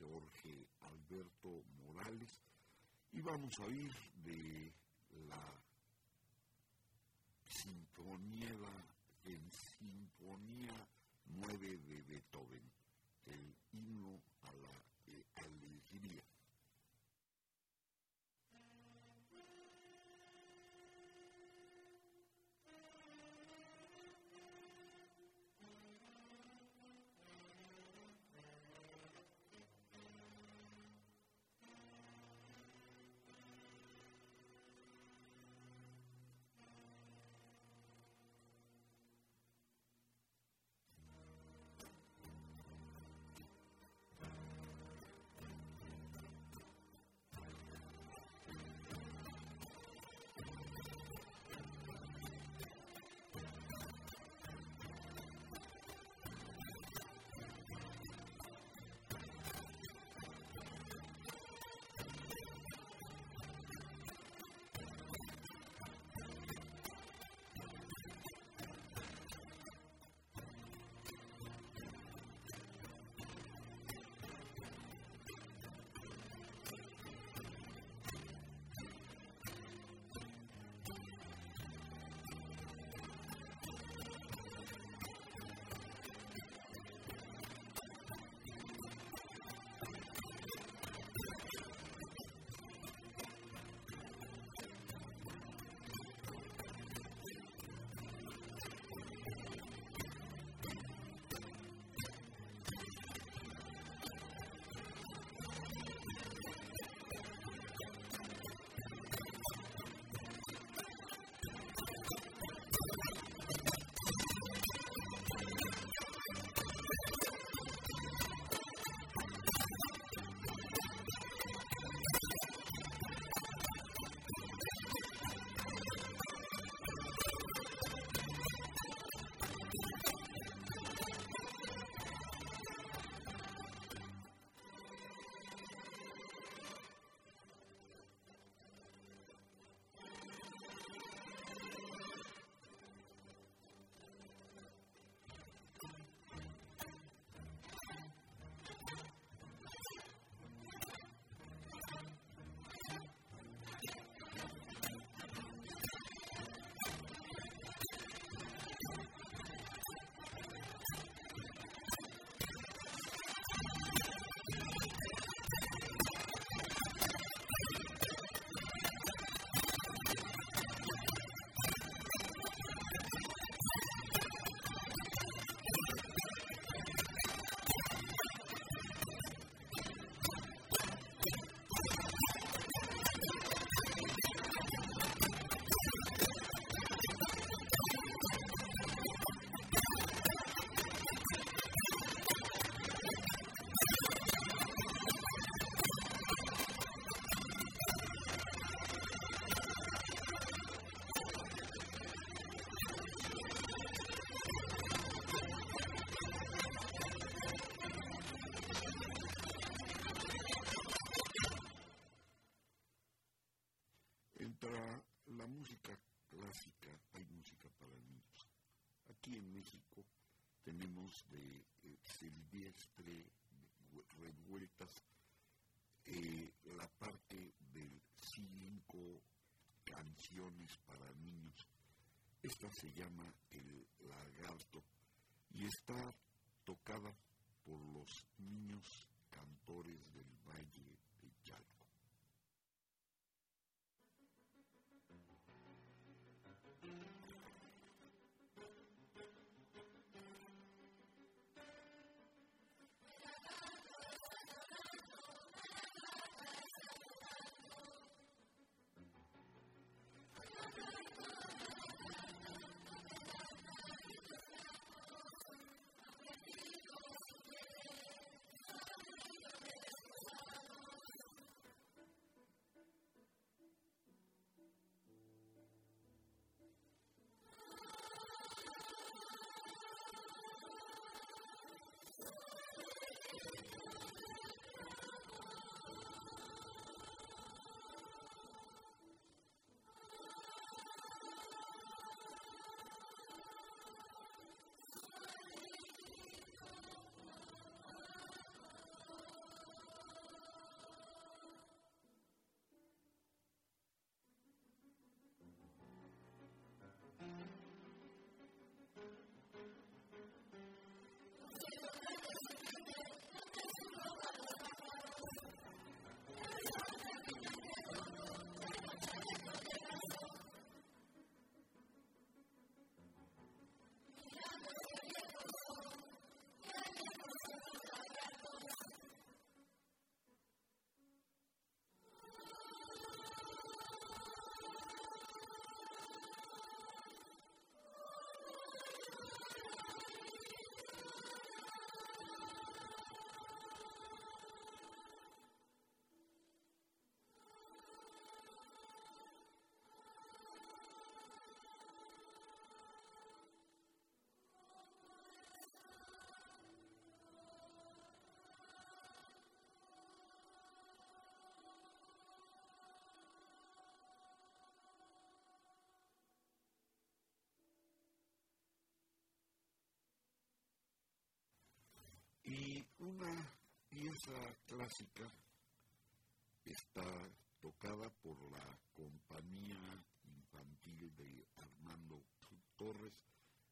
Jorge Alberto Morales. Y vamos a oír de de eh, Silvestre Revueltas eh, la parte de cinco canciones para niños. Esta se llama El Lagarto y está tocada por los niños cantores del Valle pieza clásica está tocada por la compañía infantil de Armando Torres,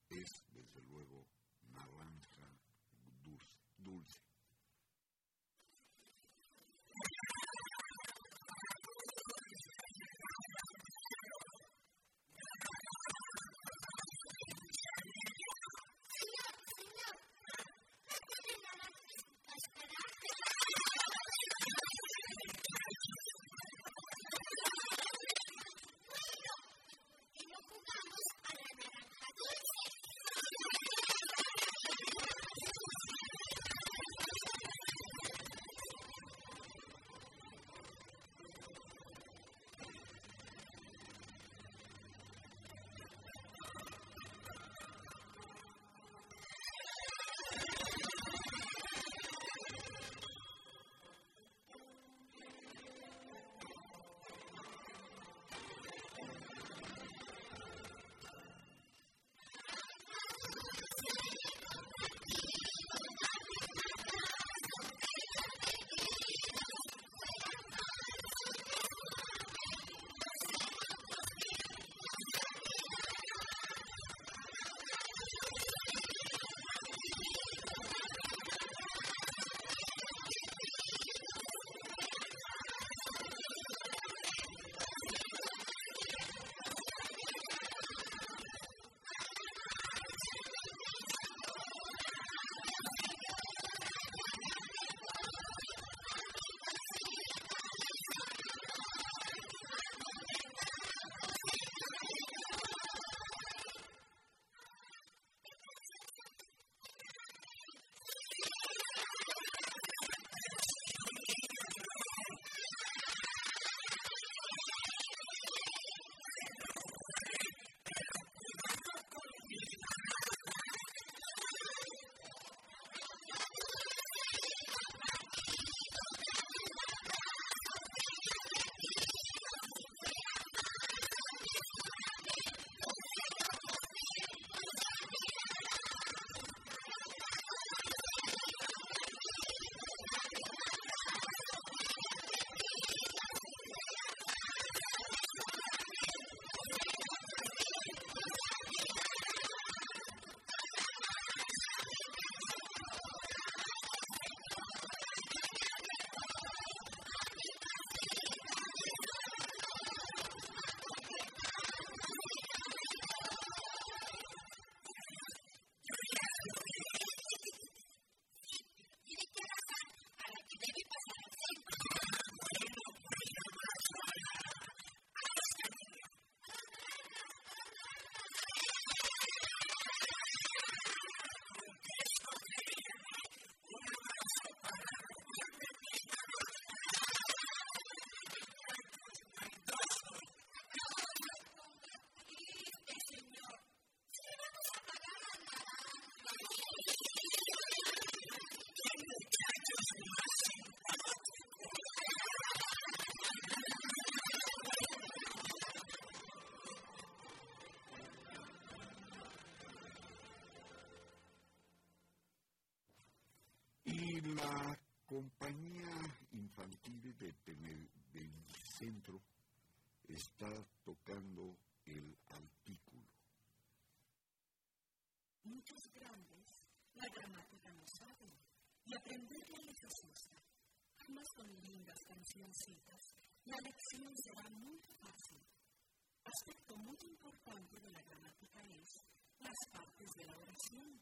es desde luego Naranja Dulce. Está tocando el artículo. Muchos grandes la gramática no saben y aprenderla les asusta. Además con lindas cancioncitas, la lección será muy fácil. Aspecto muy importante de la gramática es las partes de la oración,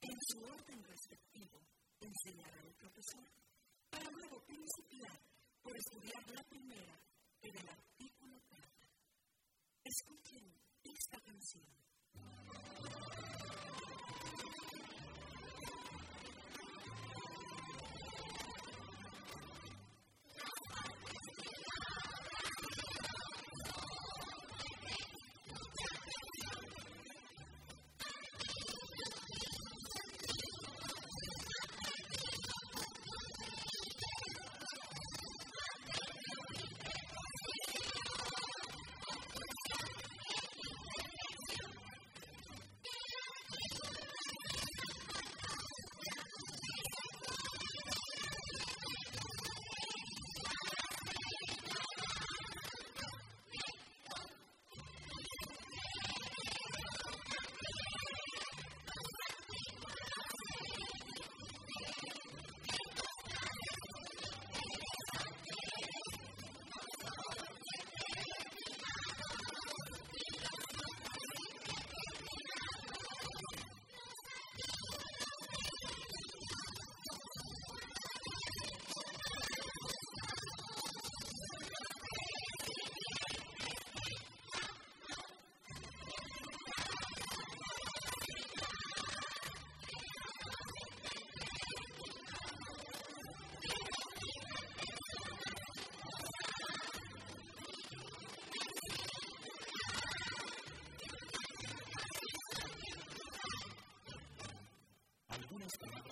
en su orden respectivo, enseñar al profesor, para luego principiar por estudiar la esta canción.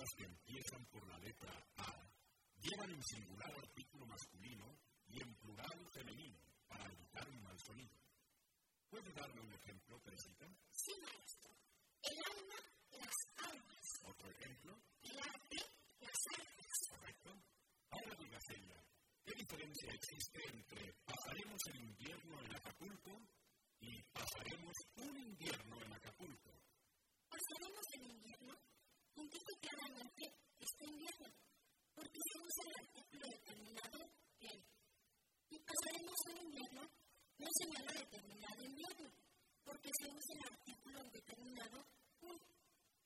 Palabras que empiezan por la letra A llevan en singular artículo masculino y en plural femenino para evitar un mal sonido. ¿Puede darme un ejemplo, Teresita? Sí, maestro. El alma, las almas. ¿Otro ejemplo? El arte, las artes. Correcto. Ahora diga, Celia, ¿qué diferencia existe entre pasaremos el invierno en Acapulco y pasaremos un invierno señala determinado invierno, porque se usa el artículo determinado un.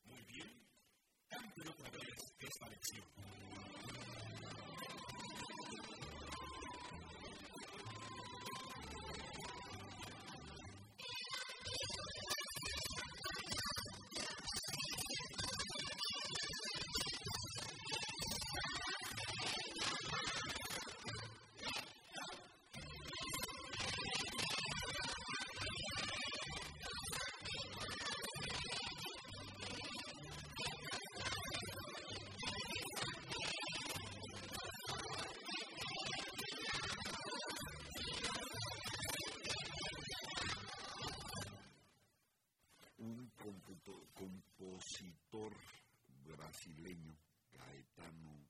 Muy bien. Cambio otra vez esta lección. Brasileño, Gaetano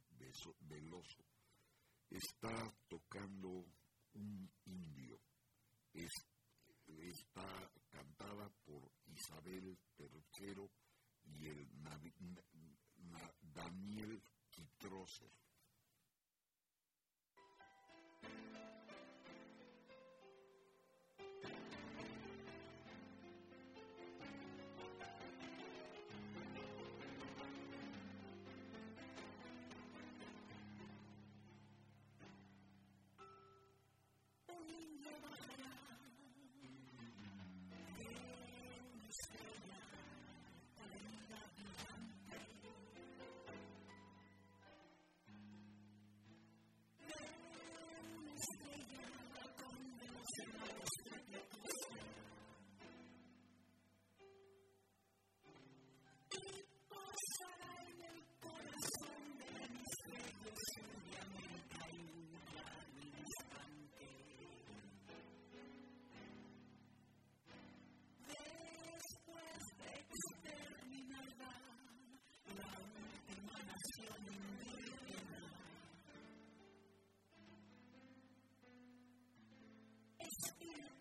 Veloso, está Spirit.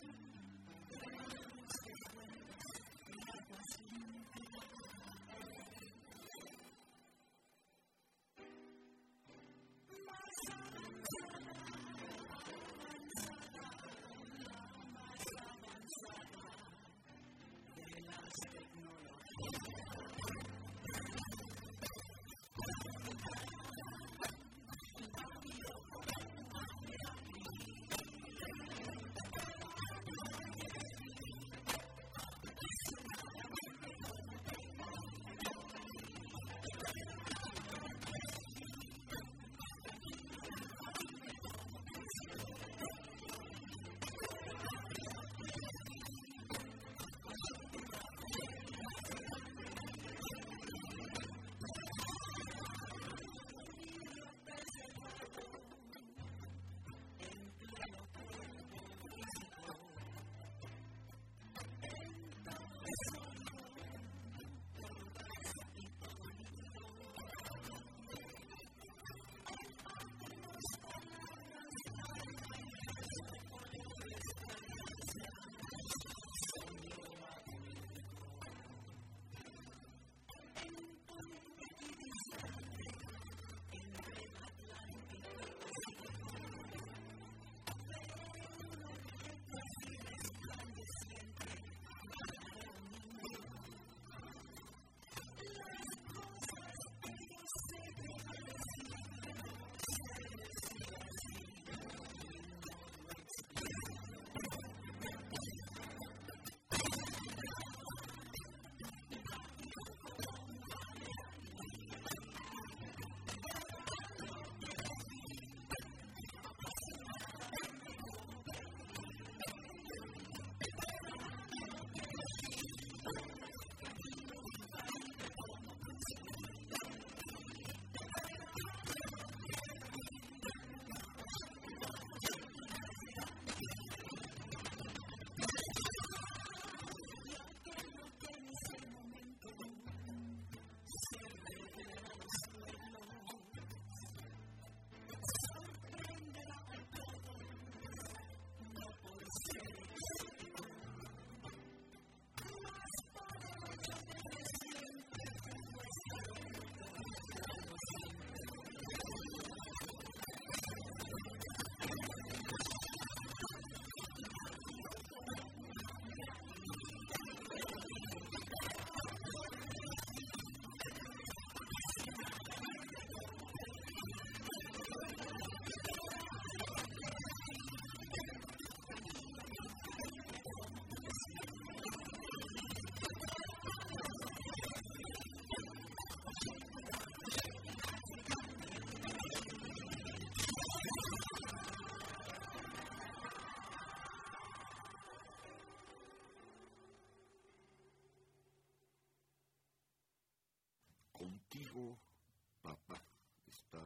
papá está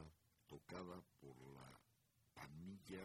tocada por la pandilla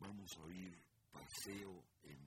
Vamos a oír Paseo en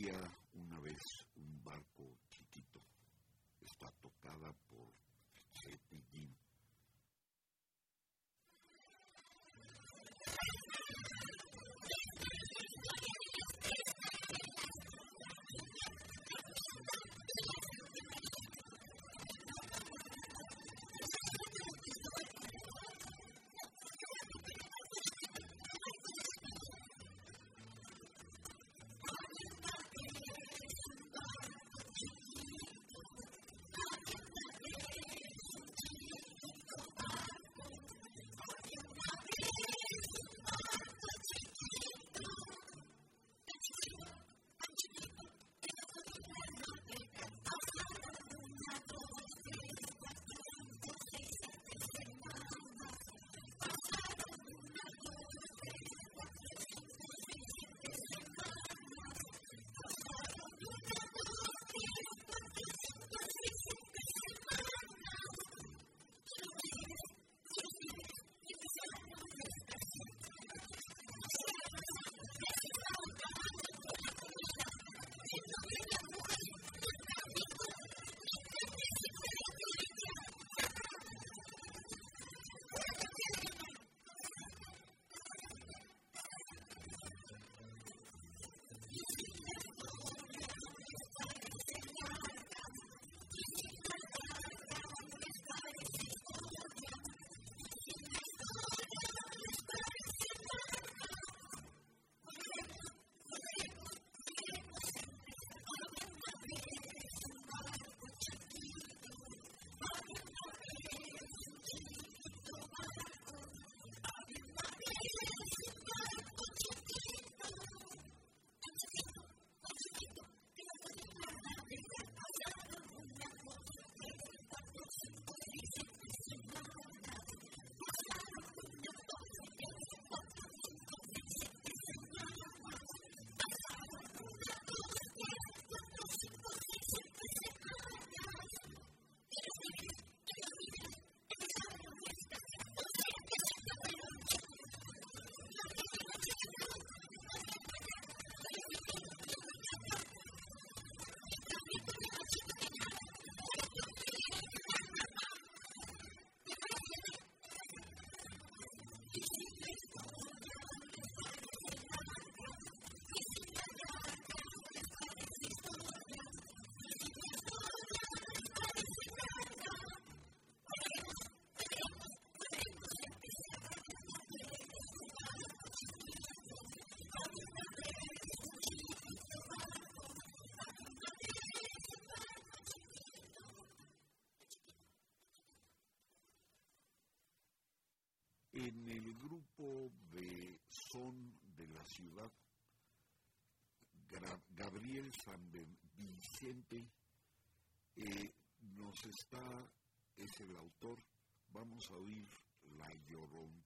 year. En el grupo de Son de la Ciudad, Gabriel San Vicente eh, nos está, es el autor, vamos a oír La Lloroncita.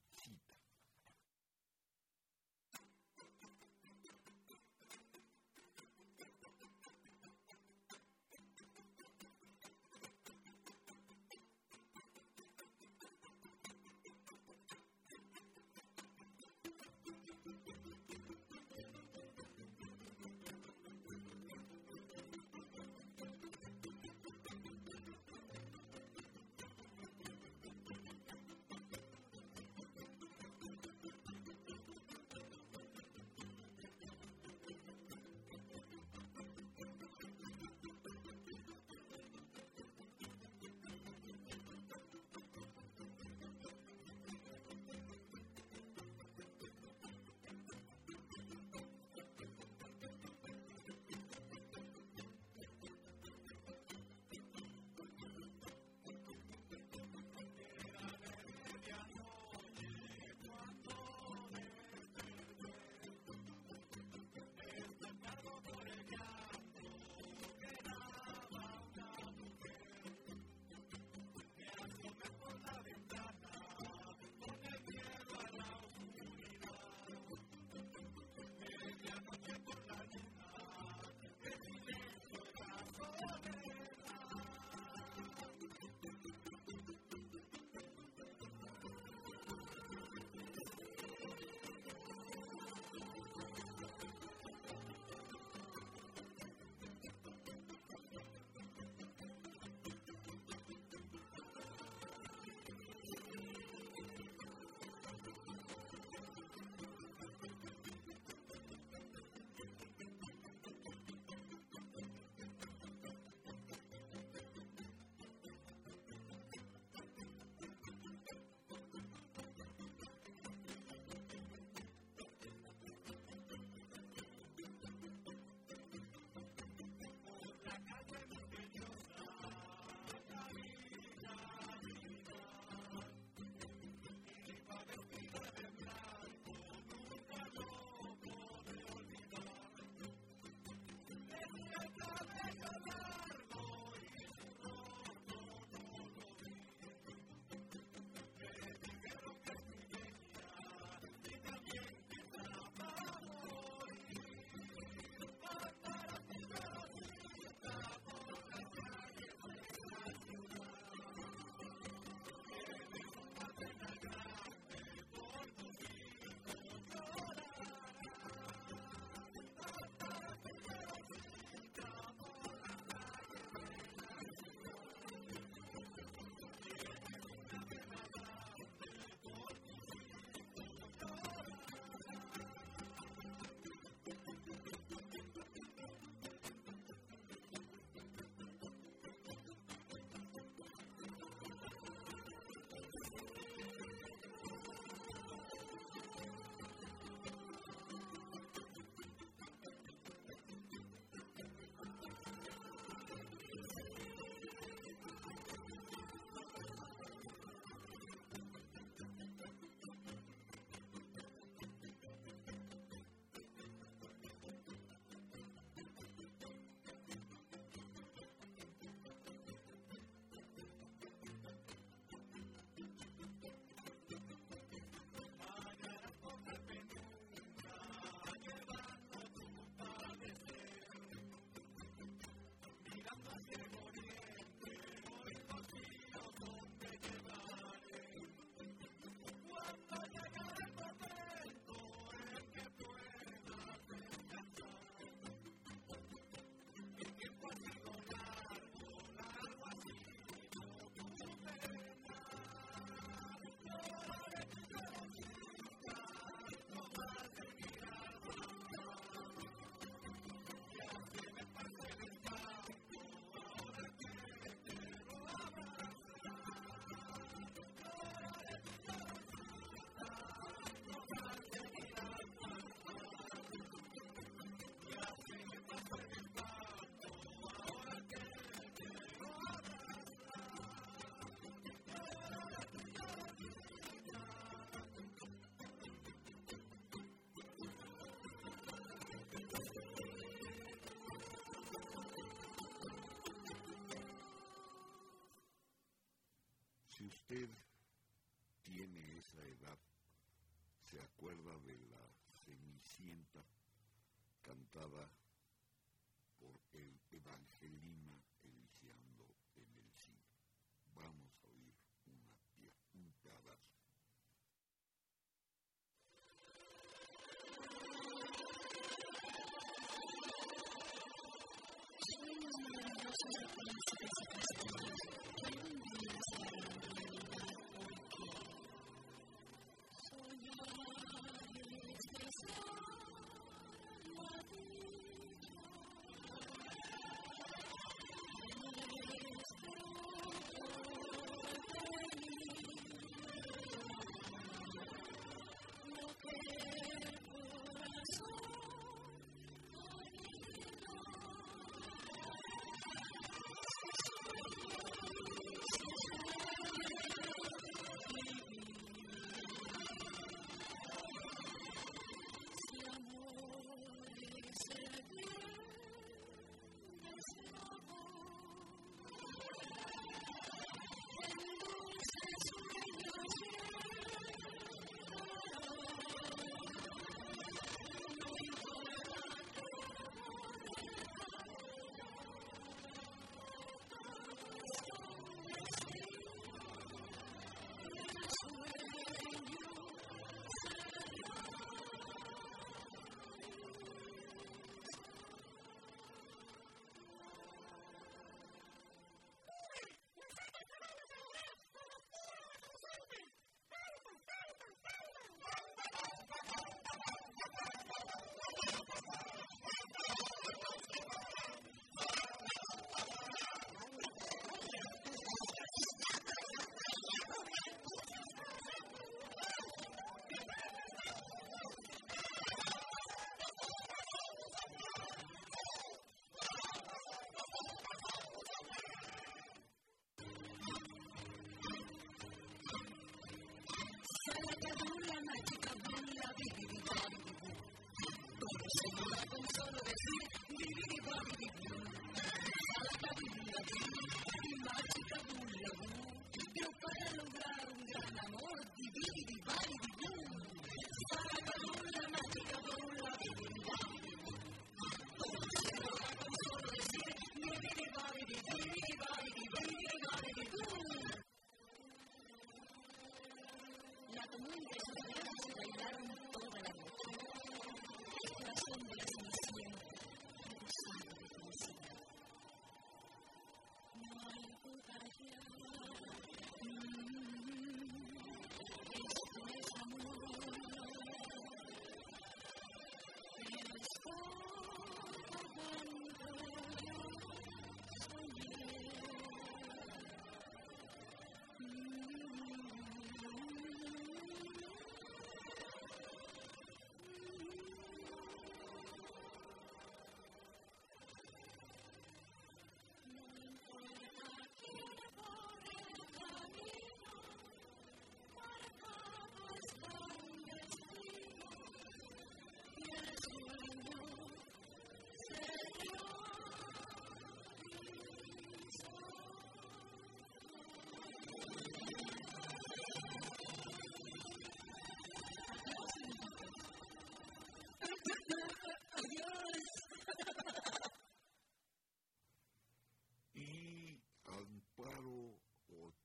Usted tiene esa edad, se acuerda de la Cenicienta cantada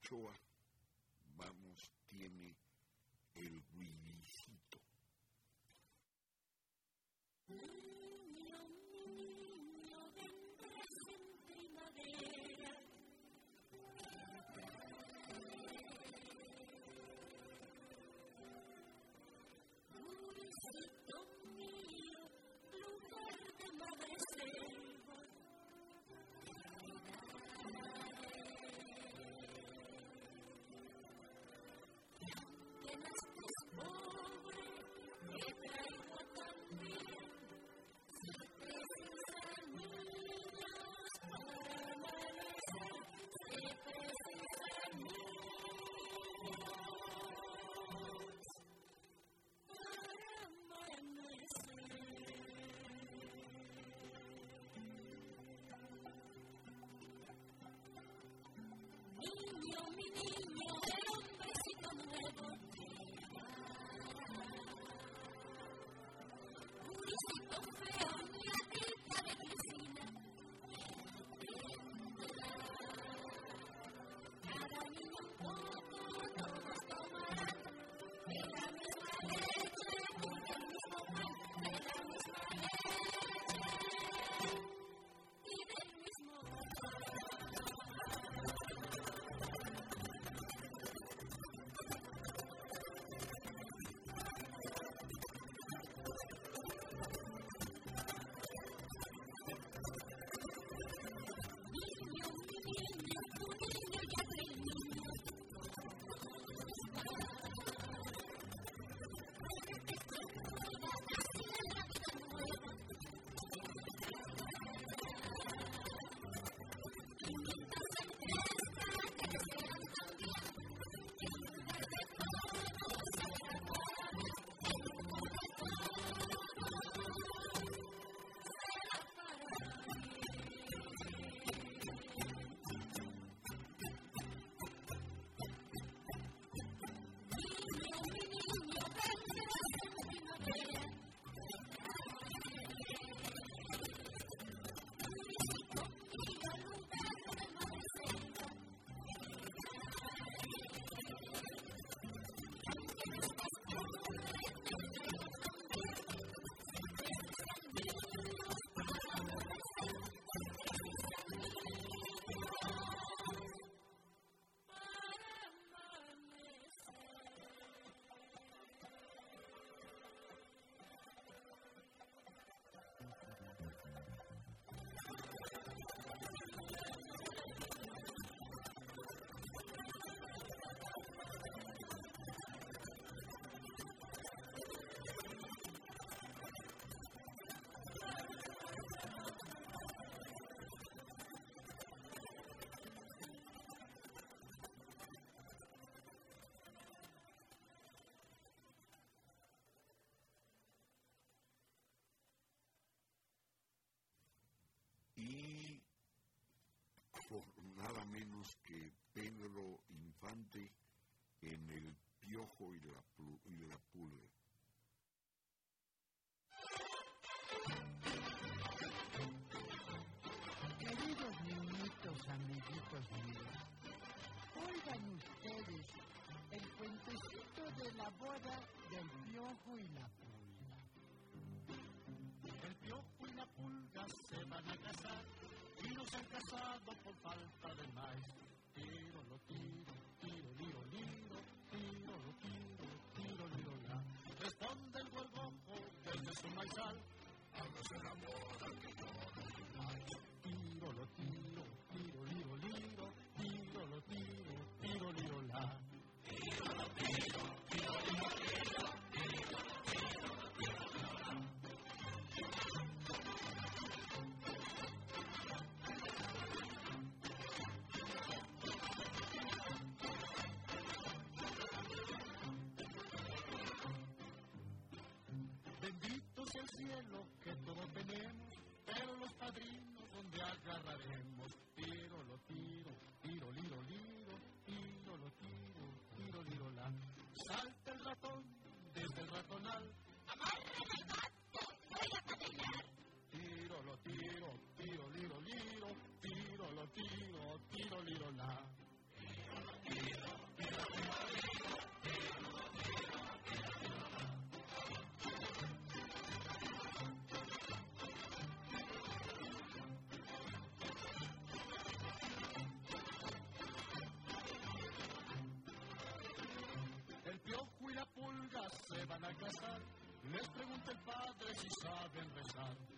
chore. Pedro Infante en El Piojo y la, y la Pulga. Queridos niñitos, amiguitos míos, oigan ustedes el cuentecito de la boda del Piojo y el cielo que todos tenemos, pero los padrinos donde agarraremos. la pulga se van a casar. Les pregunta el padre si saben rezar.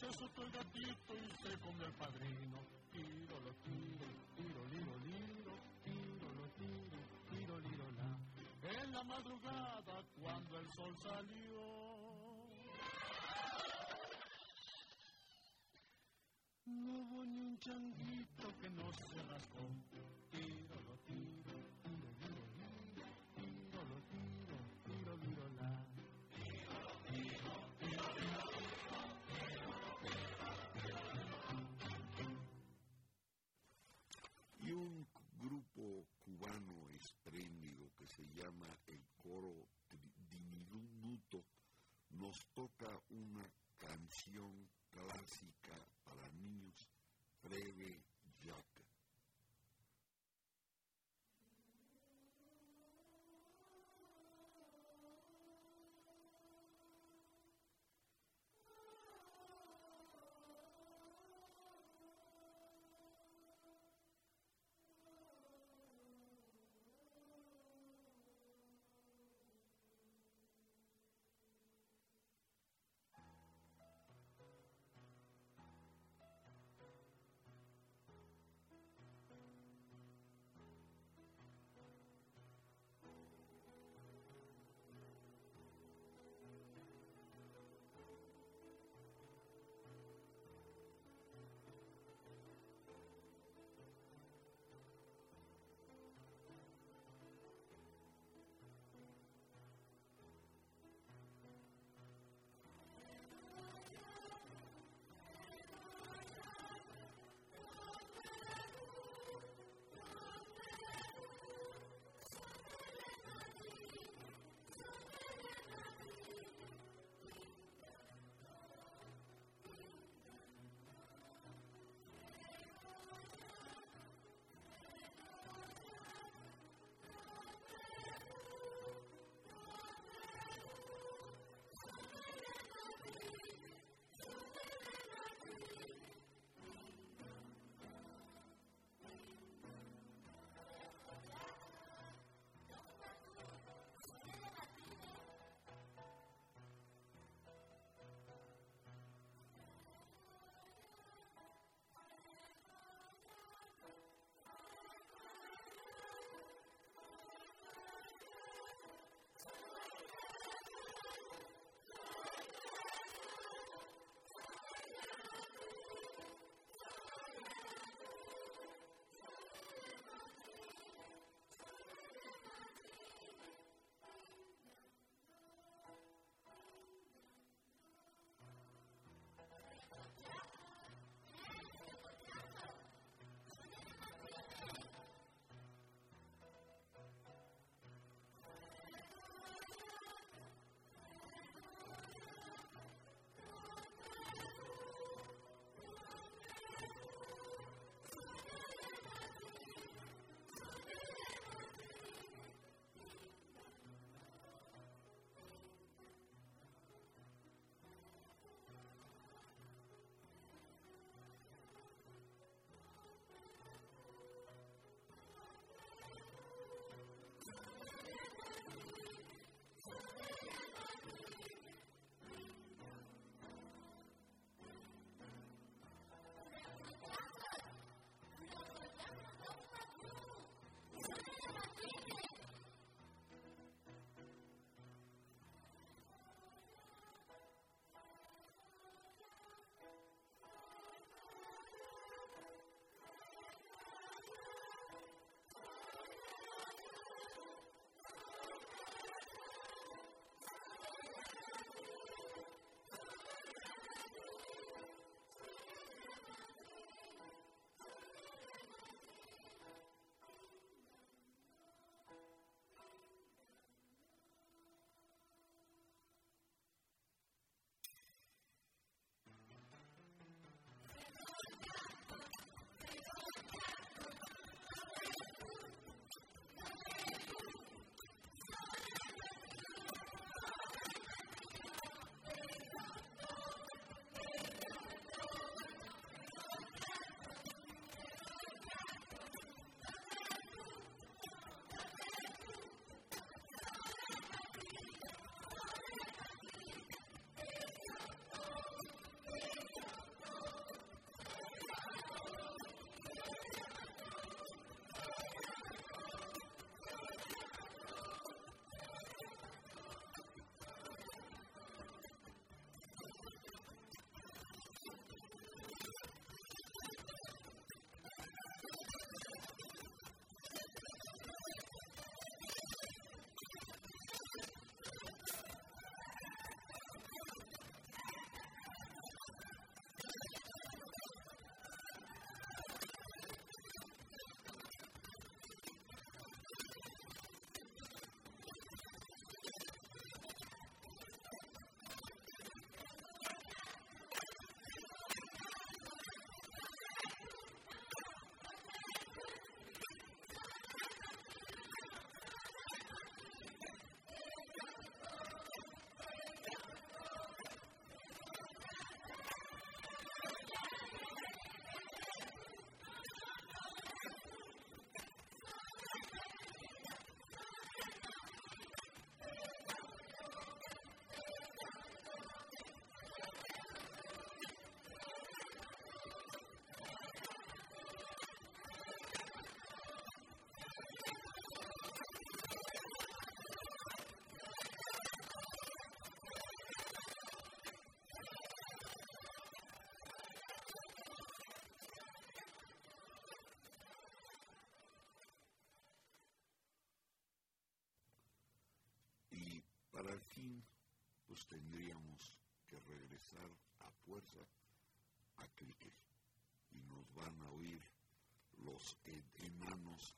se soltó el gatito y se comió el padrino. Tiro, lo tiro, tiro, liro, liro, tiro, lo tiro, tiro, liro, la. En la madrugada cuando el sol salió. No hubo ni un changuito que no se rascó. llama el coro diminuto, nos toca una canción clásica para niños, breve, tendríamos que regresar a fuerza a Crique y nos van a oír los enanos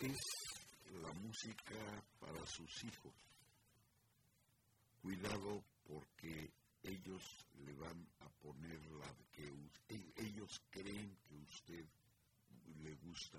toreros. música para sus hijos. Cuidado porque ellos le van a poner la que e, ellos creen que usted le gusta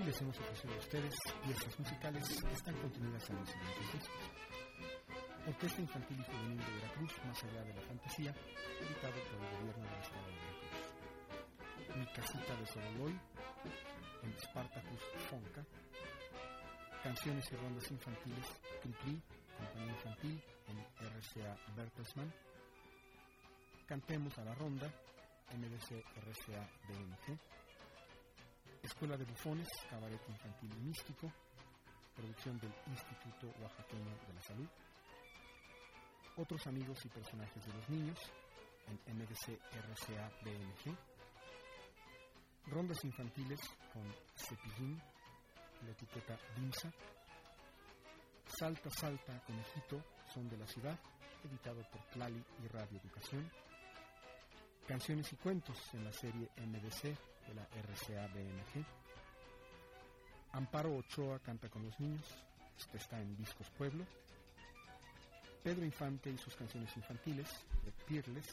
Hoy les hemos ofrecido a ustedes piezas musicales que están contenidas en los siguientes discos. Orquesta Infantil y Juvenil de Veracruz, Más allá de la fantasía, editado por el gobierno del estado de Veracruz. Mi casita de Soroloy, en Spartacus Fonca. Canciones y rondas infantiles, Cricri, Compañía Infantil, en RCA Bertelsmann. Cantemos a la ronda, MDC RCA DMG. Escuela de Bufones, Cabaret Infantil Místico, producción del Instituto Oaxaqueño de la Salud. Otros amigos y personajes de los niños, en MDC RCA DMG. Rondas infantiles con Cepillín, la etiqueta DIMSA. Salta, Salta, Conejito, Son de la Ciudad, editado por Tlali y Radio Educación. Canciones y cuentos en la serie MDC de la RCA BMG. Amparo Ochoa canta con los niños, este está en Discos Pueblo. Pedro Infante y sus canciones infantiles, de Peerless.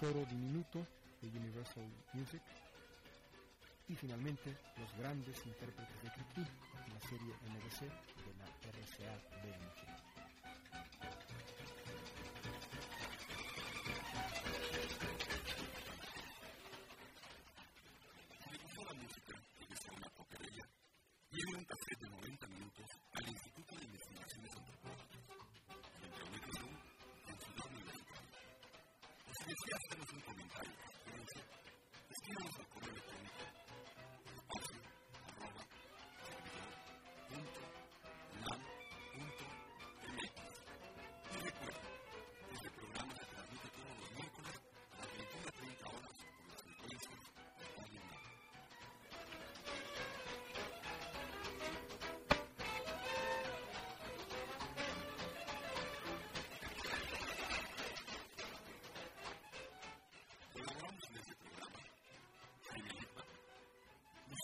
Coro Diminuto, de Universal Music. Y finalmente, los grandes intérpretes de Cricri la serie MDC de la RCA BMG.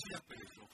hacía perezoso.